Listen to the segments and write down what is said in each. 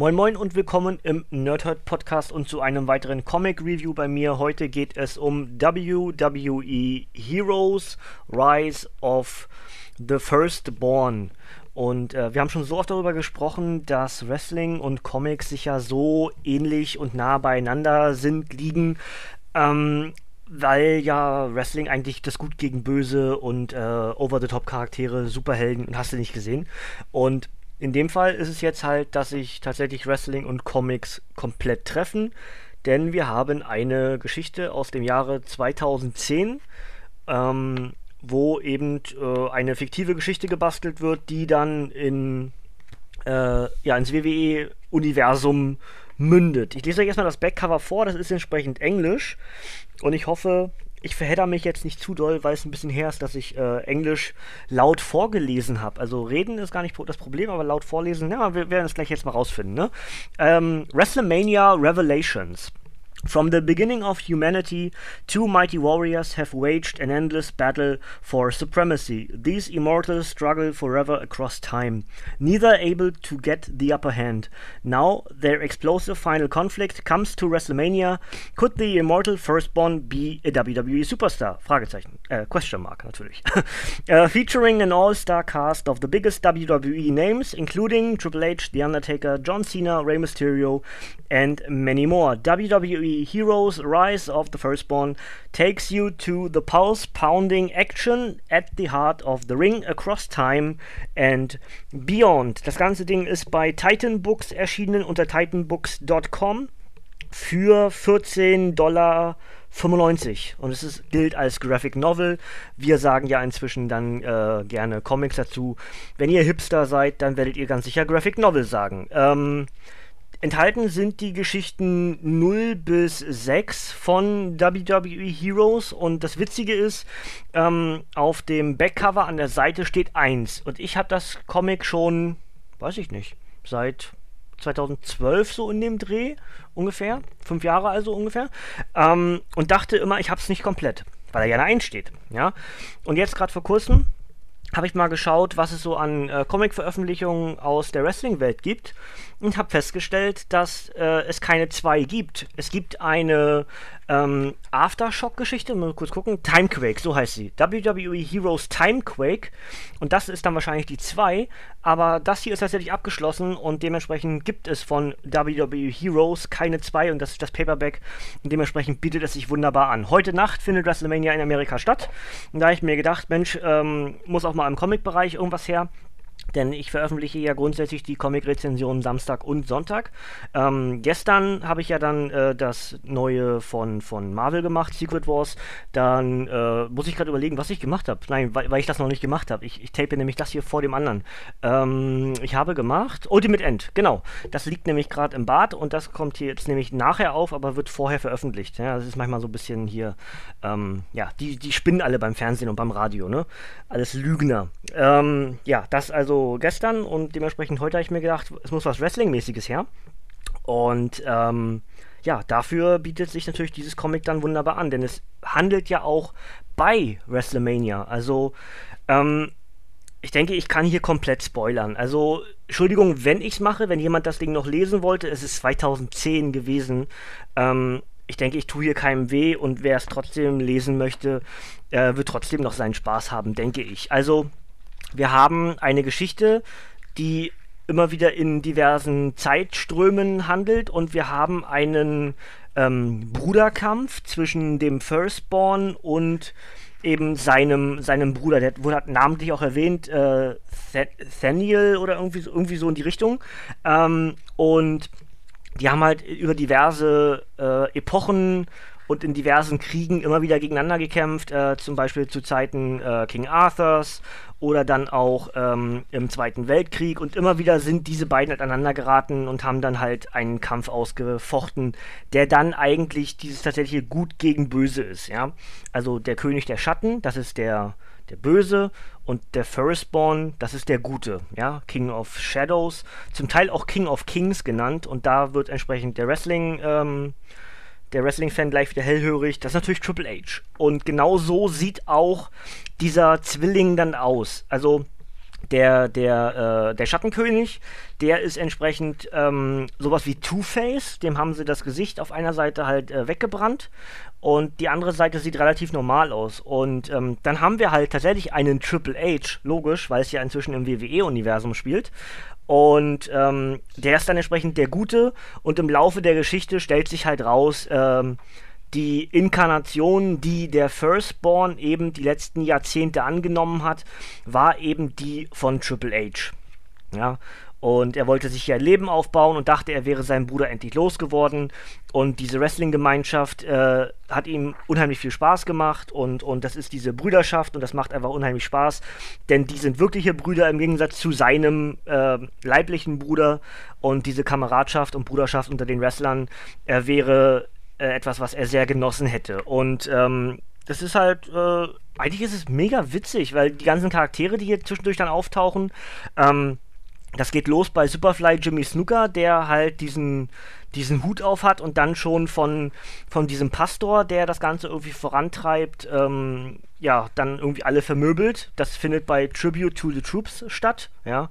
Moin Moin und willkommen im Nerdhurt Podcast und zu einem weiteren Comic Review bei mir. Heute geht es um WWE Heroes Rise of the Firstborn. Und äh, wir haben schon so oft darüber gesprochen, dass Wrestling und Comics sich ja so ähnlich und nah beieinander sind, liegen. Ähm, weil ja Wrestling eigentlich das Gut gegen Böse und äh, Over-the-Top-Charaktere, Superhelden hast du nicht gesehen. Und in dem Fall ist es jetzt halt, dass sich tatsächlich Wrestling und Comics komplett treffen, denn wir haben eine Geschichte aus dem Jahre 2010, ähm, wo eben äh, eine fiktive Geschichte gebastelt wird, die dann in, äh, ja, ins WWE-Universum mündet. Ich lese euch erstmal das Backcover vor, das ist entsprechend Englisch und ich hoffe, ich verhedder mich jetzt nicht zu doll, weil es ein bisschen her ist, dass ich äh, Englisch laut vorgelesen habe. Also reden ist gar nicht das Problem, aber laut vorlesen, ja, wir werden es gleich jetzt mal rausfinden. Ne? Ähm, WrestleMania Revelations. From the beginning of humanity, two mighty warriors have waged an endless battle for supremacy. These immortals struggle forever across time, neither able to get the upper hand. Now, their explosive final conflict comes to WrestleMania. Could the immortal firstborn be a WWE superstar? Fragezeichen. Äh, question mark, natürlich. uh, featuring an all-star cast of the biggest WWE names, including Triple H, The Undertaker, John Cena, Rey Mysterio, and many more. WWE Heroes Rise of the Firstborn takes you to the pulse pounding action at the heart of the ring across time and beyond. Das ganze Ding ist bei Titan Books erschienen unter titanbooks.com für 14 Dollar 95 und es ist, gilt als Graphic Novel. Wir sagen ja inzwischen dann äh, gerne Comics dazu. Wenn ihr Hipster seid, dann werdet ihr ganz sicher Graphic Novel sagen. Ähm, Enthalten sind die Geschichten 0 bis 6 von WWE Heroes. Und das Witzige ist, ähm, auf dem Backcover an der Seite steht 1 und ich habe das Comic schon, weiß ich nicht, seit 2012 so in dem Dreh ungefähr, fünf Jahre also ungefähr, ähm, und dachte immer, ich habe es nicht komplett, weil er ja eine 1 steht, ja. Und jetzt gerade vor kurzem habe ich mal geschaut, was es so an äh, Comic-Veröffentlichungen aus der Wrestling-Welt gibt und habe festgestellt, dass äh, es keine zwei gibt. Es gibt eine ähm, Aftershock-Geschichte, mal kurz gucken, Timequake, so heißt sie. WWE Heroes Timequake und das ist dann wahrscheinlich die zwei, aber das hier ist tatsächlich abgeschlossen und dementsprechend gibt es von WWE Heroes keine zwei und das ist das Paperback und dementsprechend bietet es sich wunderbar an. Heute Nacht findet WrestleMania in Amerika statt und da habe ich mir gedacht, Mensch, ähm, muss auch mal im Comic-Bereich irgendwas her denn ich veröffentliche ja grundsätzlich die Comic-Rezensionen Samstag und Sonntag. Ähm, gestern habe ich ja dann äh, das neue von, von Marvel gemacht, Secret Wars. Dann äh, muss ich gerade überlegen, was ich gemacht habe. Nein, weil, weil, ich das noch nicht gemacht habe. Ich, ich tape nämlich das hier vor dem anderen. Ähm, ich habe gemacht Ultimate End, genau. Das liegt nämlich gerade im Bad und das kommt hier jetzt nämlich nachher auf, aber wird vorher veröffentlicht. Ja, das ist manchmal so ein bisschen hier, ähm, ja, die, die spinnen alle beim Fernsehen und beim Radio, ne? Alles Lügner. Ähm, ja, das also gestern und dementsprechend heute habe ich mir gedacht, es muss was Wrestling-mäßiges her. Und ähm, ja, dafür bietet sich natürlich dieses Comic dann wunderbar an, denn es handelt ja auch bei WrestleMania. Also, ähm, ich denke, ich kann hier komplett spoilern. Also, Entschuldigung, wenn ich es mache, wenn jemand das Ding noch lesen wollte, es ist 2010 gewesen. Ähm, ich denke, ich tue hier keinem weh und wer es trotzdem lesen möchte, äh, wird trotzdem noch seinen Spaß haben, denke ich. Also, wir haben eine Geschichte, die immer wieder in diversen Zeitströmen handelt und wir haben einen ähm, Bruderkampf zwischen dem Firstborn und eben seinem, seinem Bruder, der wurde namentlich auch erwähnt, äh, Thaniel oder irgendwie, irgendwie so in die Richtung. Ähm, und die haben halt über diverse äh, Epochen und in diversen Kriegen immer wieder gegeneinander gekämpft, äh, zum Beispiel zu Zeiten äh, King Arthurs oder dann auch ähm, im Zweiten Weltkrieg und immer wieder sind diese beiden aneinander geraten und haben dann halt einen Kampf ausgefochten, der dann eigentlich dieses tatsächliche Gut gegen Böse ist, ja. Also der König der Schatten, das ist der, der Böse und der Firstborn, das ist der Gute, ja, King of Shadows, zum Teil auch King of Kings genannt und da wird entsprechend der Wrestling ähm, der Wrestling-Fan gleich wieder hellhörig, das ist natürlich Triple H. Und genau so sieht auch dieser Zwilling dann aus. Also der, der, äh, der Schattenkönig, der ist entsprechend ähm, sowas wie Two-Face, dem haben sie das Gesicht auf einer Seite halt äh, weggebrannt und die andere Seite sieht relativ normal aus. Und ähm, dann haben wir halt tatsächlich einen Triple H, logisch, weil es ja inzwischen im WWE-Universum spielt. Und ähm, der ist dann entsprechend der Gute und im Laufe der Geschichte stellt sich halt raus, ähm, die Inkarnation, die der Firstborn eben die letzten Jahrzehnte angenommen hat, war eben die von Triple H. Ja, und er wollte sich ja ein Leben aufbauen und dachte, er wäre seinen Bruder endlich losgeworden. Und diese Wrestling-Gemeinschaft äh, hat ihm unheimlich viel Spaß gemacht. Und, und das ist diese Brüderschaft und das macht einfach unheimlich Spaß. Denn die sind wirkliche Brüder im Gegensatz zu seinem äh, leiblichen Bruder. Und diese Kameradschaft und Bruderschaft unter den Wrestlern äh, wäre äh, etwas, was er sehr genossen hätte. Und ähm, das ist halt, äh, eigentlich ist es mega witzig, weil die ganzen Charaktere, die hier zwischendurch dann auftauchen, ähm, das geht los bei Superfly Jimmy Snooker, der halt diesen, diesen Hut auf hat und dann schon von, von diesem Pastor, der das Ganze irgendwie vorantreibt, ähm, ja, dann irgendwie alle vermöbelt. Das findet bei Tribute to the Troops statt, ja.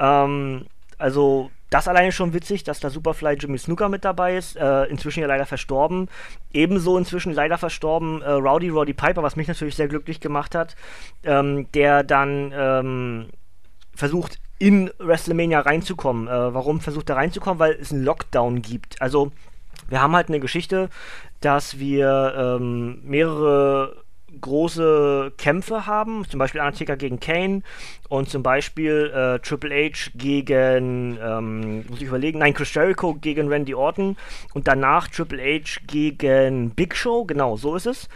Ähm, also das alleine schon witzig, dass da Superfly Jimmy Snooker mit dabei ist. Äh, inzwischen ja leider verstorben. Ebenso inzwischen leider verstorben äh, Rowdy Roddy Piper, was mich natürlich sehr glücklich gemacht hat. Ähm, der dann ähm, versucht, in WrestleMania reinzukommen. Äh, warum versucht er reinzukommen? Weil es einen Lockdown gibt. Also, wir haben halt eine Geschichte, dass wir ähm, mehrere große Kämpfe haben, zum Beispiel Undertaker gegen Kane und zum Beispiel äh, Triple H gegen, ähm, muss ich überlegen, nein, Chris Jericho gegen Randy Orton und danach Triple H gegen Big Show, genau, so ist es.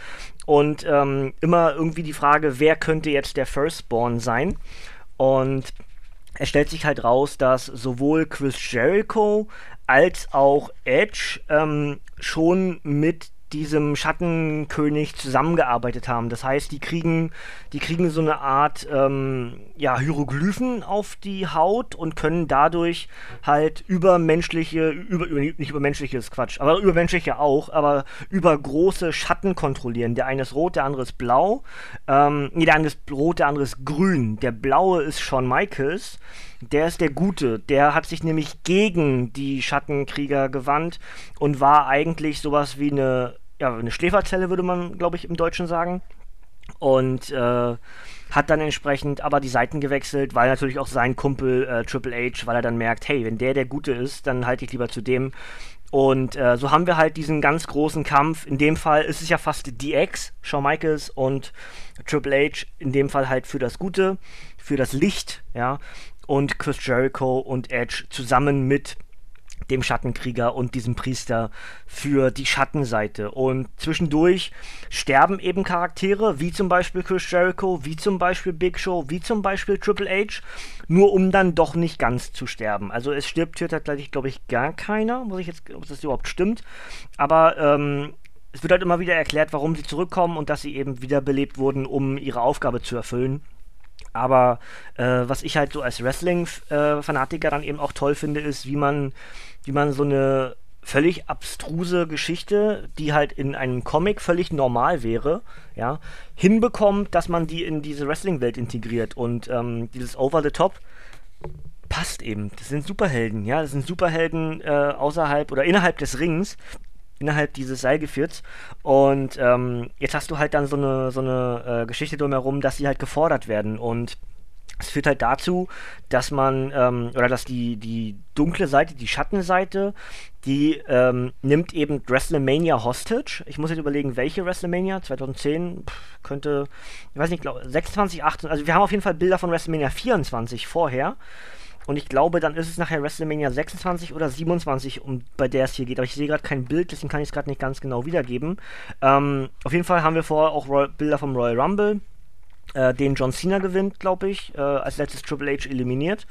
Und ähm, immer irgendwie die Frage, wer könnte jetzt der Firstborn sein? Und es stellt sich halt raus, dass sowohl Chris Jericho als auch Edge ähm, schon mit diesem Schattenkönig zusammengearbeitet haben. Das heißt, die kriegen, die kriegen so eine Art ähm, ja, Hieroglyphen auf die Haut und können dadurch halt übermenschliche, über, über, nicht übermenschliches Quatsch, aber übermenschliche auch, aber über große Schatten kontrollieren. Der eine ist rot, der andere ist blau. Ähm, nee, der eine ist rot, der andere ist grün. Der blaue ist Shawn Michaels. Der ist der Gute. Der hat sich nämlich gegen die Schattenkrieger gewandt und war eigentlich sowas wie eine, ja, eine Schläferzelle, würde man, glaube ich, im Deutschen sagen. Und äh, hat dann entsprechend aber die Seiten gewechselt, weil natürlich auch sein Kumpel äh, Triple H, weil er dann merkt, hey, wenn der der Gute ist, dann halte ich lieber zu dem. Und äh, so haben wir halt diesen ganz großen Kampf. In dem Fall ist es ja fast DX, Shawn Michaels und Triple H, in dem Fall halt für das Gute, für das Licht, ja und Chris Jericho und Edge zusammen mit dem Schattenkrieger und diesem Priester für die Schattenseite. Und zwischendurch sterben eben Charaktere, wie zum Beispiel Chris Jericho, wie zum Beispiel Big Show, wie zum Beispiel Triple H, nur um dann doch nicht ganz zu sterben. Also es stirbt hier tatsächlich, glaube ich, gar keiner, muss ich jetzt, ob das überhaupt stimmt. Aber ähm, es wird halt immer wieder erklärt, warum sie zurückkommen und dass sie eben wiederbelebt wurden, um ihre Aufgabe zu erfüllen. Aber äh, was ich halt so als Wrestling-Fanatiker dann eben auch toll finde, ist, wie man, wie man so eine völlig abstruse Geschichte, die halt in einem Comic völlig normal wäre, ja, hinbekommt, dass man die in diese Wrestling-Welt integriert. Und ähm, dieses Over the Top passt eben. Das sind Superhelden, ja, das sind Superhelden äh, außerhalb oder innerhalb des Rings, innerhalb dieses Seilgefährts. Und ähm, jetzt hast du halt dann so eine, so eine äh, Geschichte drumherum, dass sie halt gefordert werden. Und es führt halt dazu, dass man, ähm, oder dass die, die dunkle Seite, die Schattenseite, die ähm, nimmt eben WrestleMania Hostage. Ich muss jetzt überlegen, welche WrestleMania? 2010 pff, könnte, ich weiß nicht, glaub, 26, 28, also wir haben auf jeden Fall Bilder von WrestleMania 24 vorher. Und ich glaube, dann ist es nachher WrestleMania 26 oder 27, um, bei der es hier geht. Aber ich sehe gerade kein Bild, deswegen kann ich es gerade nicht ganz genau wiedergeben. Ähm, auf jeden Fall haben wir vorher auch Roy Bilder vom Royal Rumble, äh, den John Cena gewinnt, glaube ich, äh, als letztes Triple H eliminiert.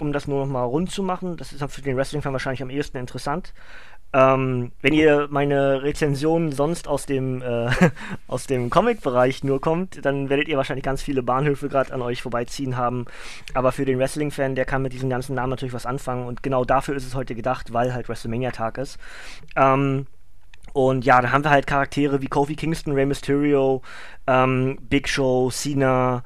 Um das nur noch mal rund zu machen. Das ist für den Wrestling-Fan wahrscheinlich am ehesten interessant. Ähm, wenn ihr meine Rezensionen sonst aus dem, äh, aus dem Comic-Bereich nur kommt, dann werdet ihr wahrscheinlich ganz viele Bahnhöfe gerade an euch vorbeiziehen haben. Aber für den Wrestling-Fan, der kann mit diesem ganzen Namen natürlich was anfangen. Und genau dafür ist es heute gedacht, weil halt WrestleMania-Tag ist. Ähm, und ja, dann haben wir halt Charaktere wie Kofi Kingston, Rey Mysterio, ähm, Big Show, Cena,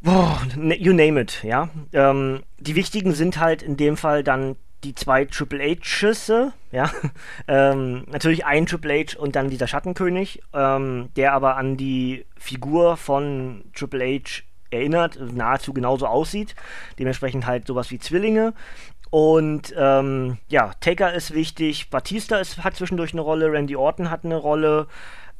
boah, you name it, ja. Ähm, die wichtigen sind halt in dem Fall dann die zwei Triple H-Schüsse, ja. ähm, natürlich ein Triple H und dann dieser Schattenkönig, ähm, der aber an die Figur von Triple H erinnert, nahezu genauso aussieht. Dementsprechend halt sowas wie Zwillinge. Und ähm, ja, Taker ist wichtig, Batista ist, hat zwischendurch eine Rolle, Randy Orton hat eine Rolle.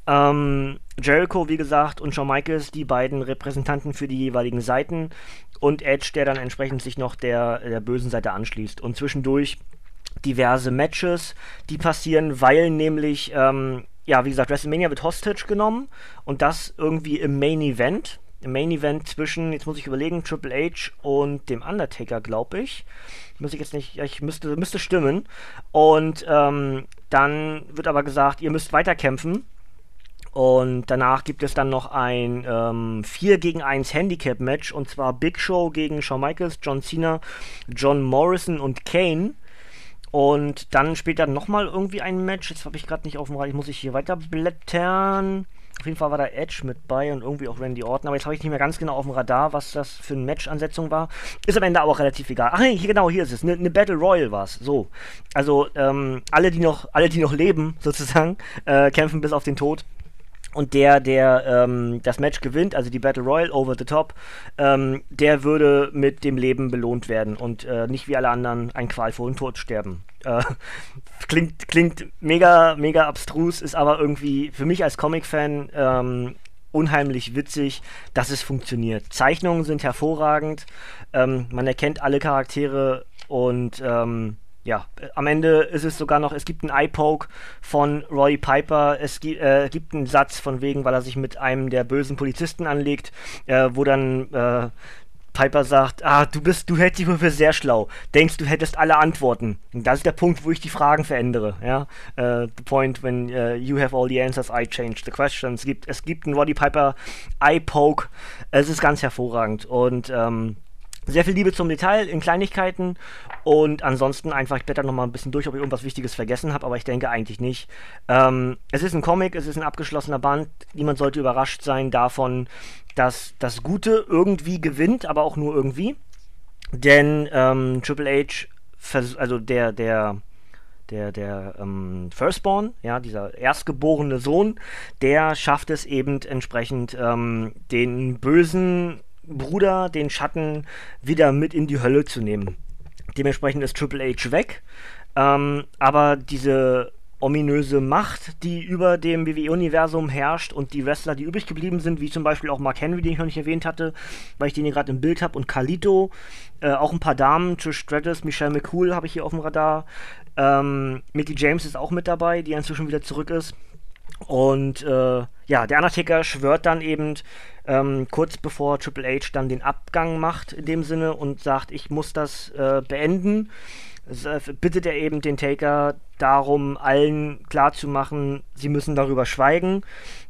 Ähm, Jericho, wie gesagt, und Shawn Michaels, die beiden Repräsentanten für die jeweiligen Seiten. Und Edge, der dann entsprechend sich noch der, der bösen Seite anschließt. Und zwischendurch diverse Matches, die passieren, weil nämlich, ähm, ja, wie gesagt, WrestleMania wird Hostage genommen und das irgendwie im Main Event. Im Main Event zwischen, jetzt muss ich überlegen, Triple H und dem Undertaker, glaube ich. Muss ich jetzt nicht, ich müsste, müsste stimmen. Und ähm, dann wird aber gesagt, ihr müsst weiterkämpfen. Und danach gibt es dann noch ein ähm, 4 gegen 1 Handicap-Match und zwar Big Show gegen Shawn Michaels, John Cena, John Morrison und Kane. Und dann später nochmal irgendwie ein Match. Jetzt habe ich gerade nicht auf dem Rad, muss ich hier weiter blättern. Auf jeden Fall war da Edge mit bei und irgendwie auch Randy Orton, aber jetzt habe ich nicht mehr ganz genau auf dem Radar, was das für eine Match-Ansetzung war. Ist am Ende aber auch relativ egal. Ach nee, hier genau, hier ist es. Eine ne Battle Royal war es. So. Also, ähm, alle, die noch, alle, die noch leben, sozusagen, äh, kämpfen bis auf den Tod. Und der, der ähm, das Match gewinnt, also die Battle Royal over the top, ähm, der würde mit dem Leben belohnt werden und äh, nicht wie alle anderen ein qualvollen Tod sterben. Äh, klingt, klingt mega, mega abstrus, ist aber irgendwie für mich als Comic-Fan ähm, unheimlich witzig, dass es funktioniert. Zeichnungen sind hervorragend, ähm, man erkennt alle Charaktere und ähm, ja, äh, am Ende ist es sogar noch, es gibt einen Eye-Poke von Roy Piper, es gi äh, gibt einen Satz von wegen, weil er sich mit einem der bösen Polizisten anlegt, äh, wo dann äh, Piper sagt, ah, du bist, du hältst dich wohl für sehr schlau, denkst, du hättest alle Antworten. Und das ist der Punkt, wo ich die Fragen verändere, ja. Uh, the point when uh, you have all the answers, I change the questions. Es gibt, es gibt einen Roddy Piper Eye-Poke, es ist ganz hervorragend und ähm, sehr viel Liebe zum Detail in Kleinigkeiten und ansonsten einfach, ich blätter nochmal ein bisschen durch, ob ich irgendwas Wichtiges vergessen habe, aber ich denke eigentlich nicht. Ähm, es ist ein Comic, es ist ein abgeschlossener Band. Niemand sollte überrascht sein davon, dass das Gute irgendwie gewinnt, aber auch nur irgendwie. Denn ähm, Triple H, also der, der, der, der ähm, Firstborn, ja, dieser erstgeborene Sohn, der schafft es eben entsprechend ähm, den bösen Bruder, den Schatten, wieder mit in die Hölle zu nehmen. Dementsprechend ist Triple H weg. Ähm, aber diese ominöse Macht, die über dem WWE-Universum herrscht und die Wrestler, die übrig geblieben sind, wie zum Beispiel auch Mark Henry, den ich noch nicht erwähnt hatte, weil ich den hier gerade im Bild habe, und Kalito, äh, auch ein paar Damen, Trish Stratus, Michelle McCool habe ich hier auf dem Radar. Ähm, Mickey James ist auch mit dabei, die inzwischen wieder zurück ist. Und äh, ja, der Undertaker schwört dann eben ähm, kurz bevor Triple H dann den Abgang macht in dem Sinne und sagt, ich muss das äh, beenden, äh, bittet er eben den Taker darum, allen klarzumachen, sie müssen darüber schweigen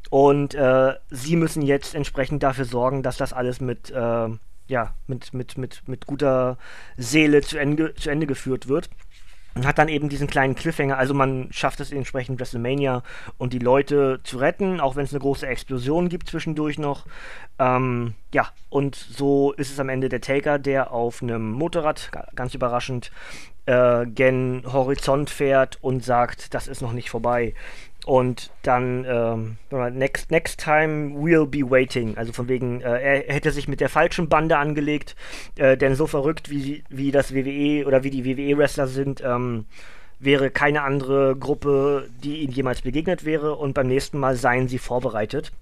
und äh, sie müssen jetzt entsprechend dafür sorgen, dass das alles mit äh, ja, mit, mit, mit, mit guter Seele zu Ende, zu Ende geführt wird. Und hat dann eben diesen kleinen Cliffhanger, also man schafft es entsprechend WrestleMania und die Leute zu retten, auch wenn es eine große Explosion gibt zwischendurch noch. Ähm, ja, und so ist es am Ende der Taker, der auf einem Motorrad, ganz überraschend, äh, gen Horizont fährt und sagt, das ist noch nicht vorbei. Und dann, ähm, next, next time we'll be waiting. Also von wegen, äh, er hätte sich mit der falschen Bande angelegt, äh, denn so verrückt wie, wie das WWE oder wie die WWE-Wrestler sind, ähm, wäre keine andere Gruppe, die ihm jemals begegnet wäre. Und beim nächsten Mal seien sie vorbereitet.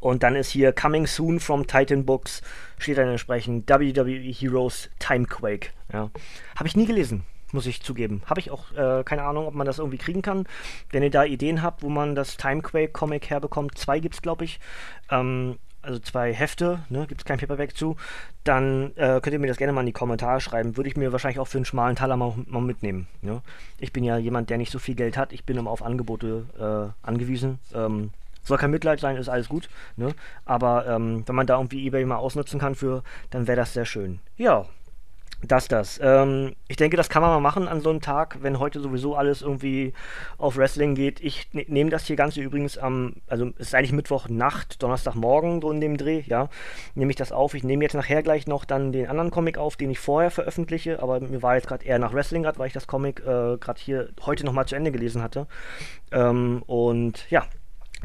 Und dann ist hier Coming Soon from Titan Books, steht dann entsprechend WWE Heroes Timequake. Ja. Habe ich nie gelesen muss ich zugeben. Habe ich auch äh, keine Ahnung, ob man das irgendwie kriegen kann. Wenn ihr da Ideen habt, wo man das Timequake-Comic herbekommt, zwei gibt es, glaube ich. Ähm, also zwei Hefte, ne, gibt es kein Paperback zu, dann äh, könnt ihr mir das gerne mal in die Kommentare schreiben. Würde ich mir wahrscheinlich auch für einen schmalen Taler mal, mal mitnehmen. Ne? Ich bin ja jemand, der nicht so viel Geld hat. Ich bin immer auf Angebote äh, angewiesen. Ähm, soll kein Mitleid sein, ist alles gut. Ne? Aber ähm, wenn man da irgendwie Ebay mal ausnutzen kann für, dann wäre das sehr schön. Ja, das, das. Ähm, ich denke, das kann man mal machen an so einem Tag, wenn heute sowieso alles irgendwie auf Wrestling geht. Ich ne nehme das hier Ganze übrigens am, also es ist eigentlich Mittwochnacht, Donnerstagmorgen, so in dem Dreh, ja, nehme ich das auf. Ich nehme jetzt nachher gleich noch dann den anderen Comic auf, den ich vorher veröffentliche, aber mir war jetzt gerade eher nach Wrestling gerade, weil ich das Comic äh, gerade hier heute nochmal zu Ende gelesen hatte. Ähm, und ja,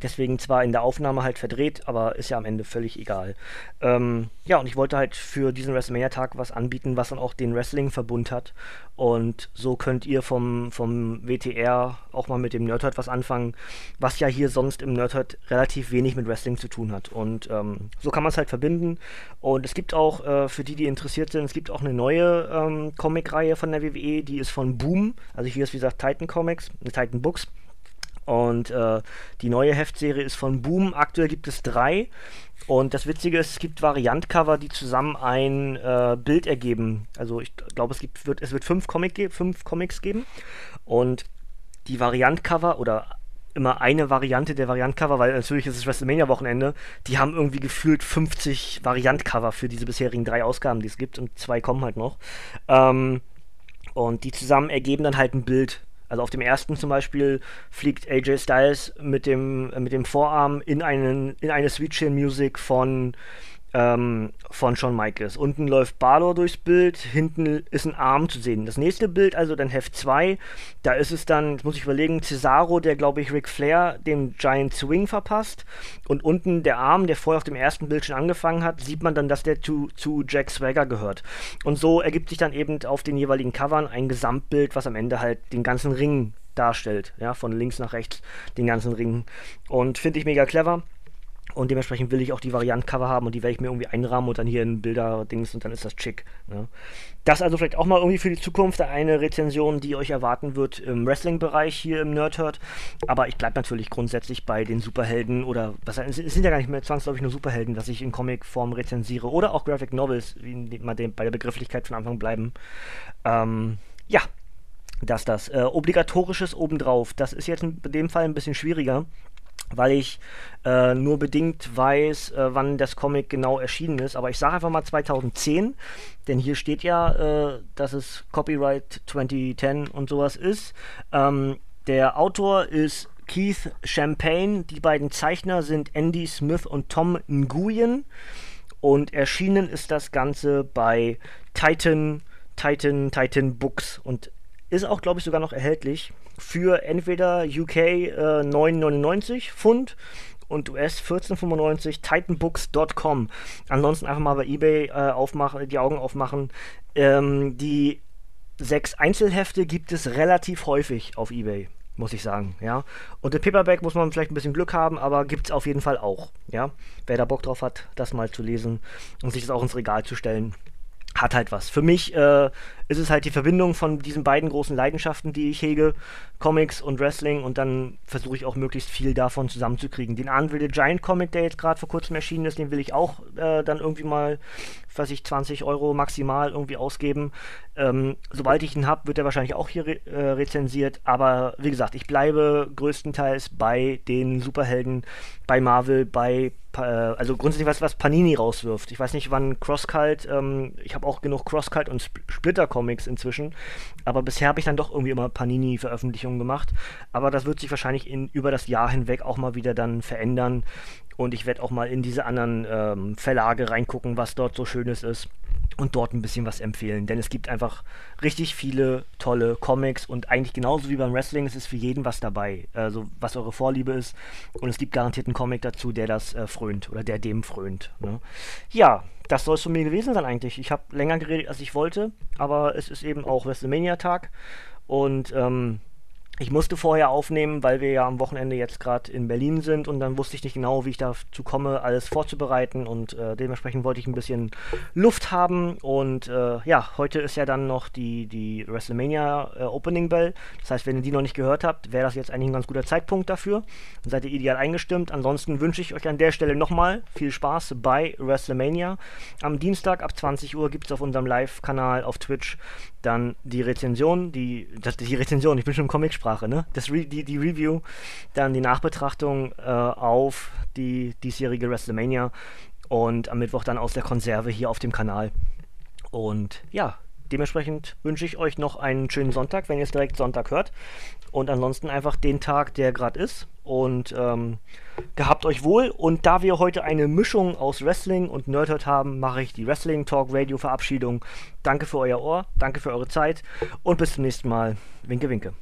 Deswegen zwar in der Aufnahme halt verdreht, aber ist ja am Ende völlig egal. Ähm, ja, und ich wollte halt für diesen WrestleMania-Tag was anbieten, was dann auch den Wrestling-Verbund hat. Und so könnt ihr vom, vom WTR auch mal mit dem Nerdhurt was anfangen, was ja hier sonst im Nerdhurt relativ wenig mit Wrestling zu tun hat. Und ähm, so kann man es halt verbinden. Und es gibt auch, äh, für die, die interessiert sind, es gibt auch eine neue ähm, Comic-Reihe von der WWE, die ist von Boom. Also hier ist wie gesagt Titan Comics, Titan Books. Und äh, die neue Heftserie ist von Boom. Aktuell gibt es drei. Und das Witzige ist, es gibt Variantcover, die zusammen ein äh, Bild ergeben. Also ich glaube, es gibt, wird, es wird fünf, Comic fünf Comics geben. Und die Variantcover oder immer eine Variante der Variantcover, weil natürlich ist es WrestleMania-Wochenende, die haben irgendwie gefühlt 50 Variantcover für diese bisherigen drei Ausgaben, die es gibt und zwei kommen halt noch. Ähm, und die zusammen ergeben dann halt ein Bild also auf dem ersten zum Beispiel fliegt AJ Styles mit dem, mit dem Vorarm in, einen, in eine Sweet Chin Music von ähm, von Shawn Michaels. Unten läuft Balor durchs Bild, hinten ist ein Arm zu sehen. Das nächste Bild, also dann Heft 2, da ist es dann, jetzt muss ich überlegen, Cesaro, der glaube ich Ric Flair dem Giant Swing verpasst. Und unten der Arm, der vorher auf dem ersten Bild schon angefangen hat, sieht man dann, dass der zu, zu Jack Swagger gehört. Und so ergibt sich dann eben auf den jeweiligen Covern ein Gesamtbild, was am Ende halt den ganzen Ring darstellt. Ja, von links nach rechts den ganzen Ring. Und finde ich mega clever. Und dementsprechend will ich auch die Variant-Cover haben und die werde ich mir irgendwie einrahmen und dann hier in Bilder-Dings und dann ist das chic. Ne? Das also vielleicht auch mal irgendwie für die Zukunft eine Rezension, die euch erwarten wird im Wrestling-Bereich hier im Nerdhurt. Aber ich bleibe natürlich grundsätzlich bei den Superhelden oder was es sind ja gar nicht mehr zwangsläufig nur Superhelden, dass ich in Comicform rezensiere oder auch Graphic Novels, wie mal bei der Begrifflichkeit von Anfang bleiben. Ähm, ja, das, das. Äh, obligatorisches obendrauf. Das ist jetzt in dem Fall ein bisschen schwieriger weil ich äh, nur bedingt weiß, äh, wann das Comic genau erschienen ist. Aber ich sage einfach mal 2010, denn hier steht ja, äh, dass es Copyright 2010 und sowas ist. Ähm, der Autor ist Keith Champagne. Die beiden Zeichner sind Andy Smith und Tom Nguyen. Und erschienen ist das Ganze bei Titan, Titan, Titan Books und ist auch, glaube ich, sogar noch erhältlich für entweder UK äh, 9,99 Pfund und US 14,95 titanbooks.com. Ansonsten einfach mal bei eBay äh, aufmachen, die Augen aufmachen. Ähm, die sechs Einzelhefte gibt es relativ häufig auf eBay, muss ich sagen, ja. Und der Paperback muss man vielleicht ein bisschen Glück haben, aber gibt es auf jeden Fall auch, ja. Wer da Bock drauf hat, das mal zu lesen und sich das auch ins Regal zu stellen, hat halt was. Für mich äh, ist es halt die Verbindung von diesen beiden großen Leidenschaften, die ich hege, Comics und Wrestling, und dann versuche ich auch möglichst viel davon zusammenzukriegen. Den Unreal the Giant Comic, der jetzt gerade vor kurzem erschienen ist, den will ich auch äh, dann irgendwie mal, weiß ich, 20 Euro maximal irgendwie ausgeben. Ähm, sobald ich ihn habe, wird er wahrscheinlich auch hier re äh, rezensiert, aber wie gesagt, ich bleibe größtenteils bei den Superhelden, bei Marvel, bei äh, also grundsätzlich was, was Panini rauswirft. Ich weiß nicht, wann Crosscult, ähm, ich habe auch genug Crosscult und Sp Splitter Comics inzwischen, aber bisher habe ich dann doch irgendwie immer Panini-Veröffentlichungen gemacht. Aber das wird sich wahrscheinlich in, über das Jahr hinweg auch mal wieder dann verändern. Und ich werde auch mal in diese anderen ähm, Verlage reingucken, was dort so Schönes ist und dort ein bisschen was empfehlen. Denn es gibt einfach richtig viele tolle Comics und eigentlich genauso wie beim Wrestling ist es für jeden was dabei. Also was eure Vorliebe ist. Und es gibt garantiert einen Comic dazu, der das äh, frönt oder der dem frönt. Ne? Ja, das soll es von mir gewesen sein eigentlich. Ich habe länger geredet, als ich wollte, aber es ist eben auch WrestleMania-Tag. Und ähm, ich musste vorher aufnehmen, weil wir ja am Wochenende jetzt gerade in Berlin sind und dann wusste ich nicht genau, wie ich dazu komme, alles vorzubereiten und äh, dementsprechend wollte ich ein bisschen Luft haben und äh, ja, heute ist ja dann noch die, die WrestleMania äh, Opening Bell. Das heißt, wenn ihr die noch nicht gehört habt, wäre das jetzt eigentlich ein ganz guter Zeitpunkt dafür. Dann seid ihr ideal eingestimmt. Ansonsten wünsche ich euch an der Stelle nochmal viel Spaß bei WrestleMania. Am Dienstag ab 20 Uhr gibt es auf unserem Live-Kanal auf Twitch dann die Rezension, die, das, die Rezension, ich bin schon im Comicsprache, ne? Das Re, die, die Review, dann die Nachbetrachtung äh, auf die diesjährige WrestleMania und am Mittwoch dann aus der Konserve hier auf dem Kanal. Und ja, dementsprechend wünsche ich euch noch einen schönen Sonntag, wenn ihr es direkt Sonntag hört. Und ansonsten einfach den Tag, der gerade ist. Und ähm, gehabt euch wohl. Und da wir heute eine Mischung aus Wrestling und Nerdhurt haben, mache ich die Wrestling Talk Radio Verabschiedung. Danke für euer Ohr, danke für eure Zeit und bis zum nächsten Mal. Winke, winke.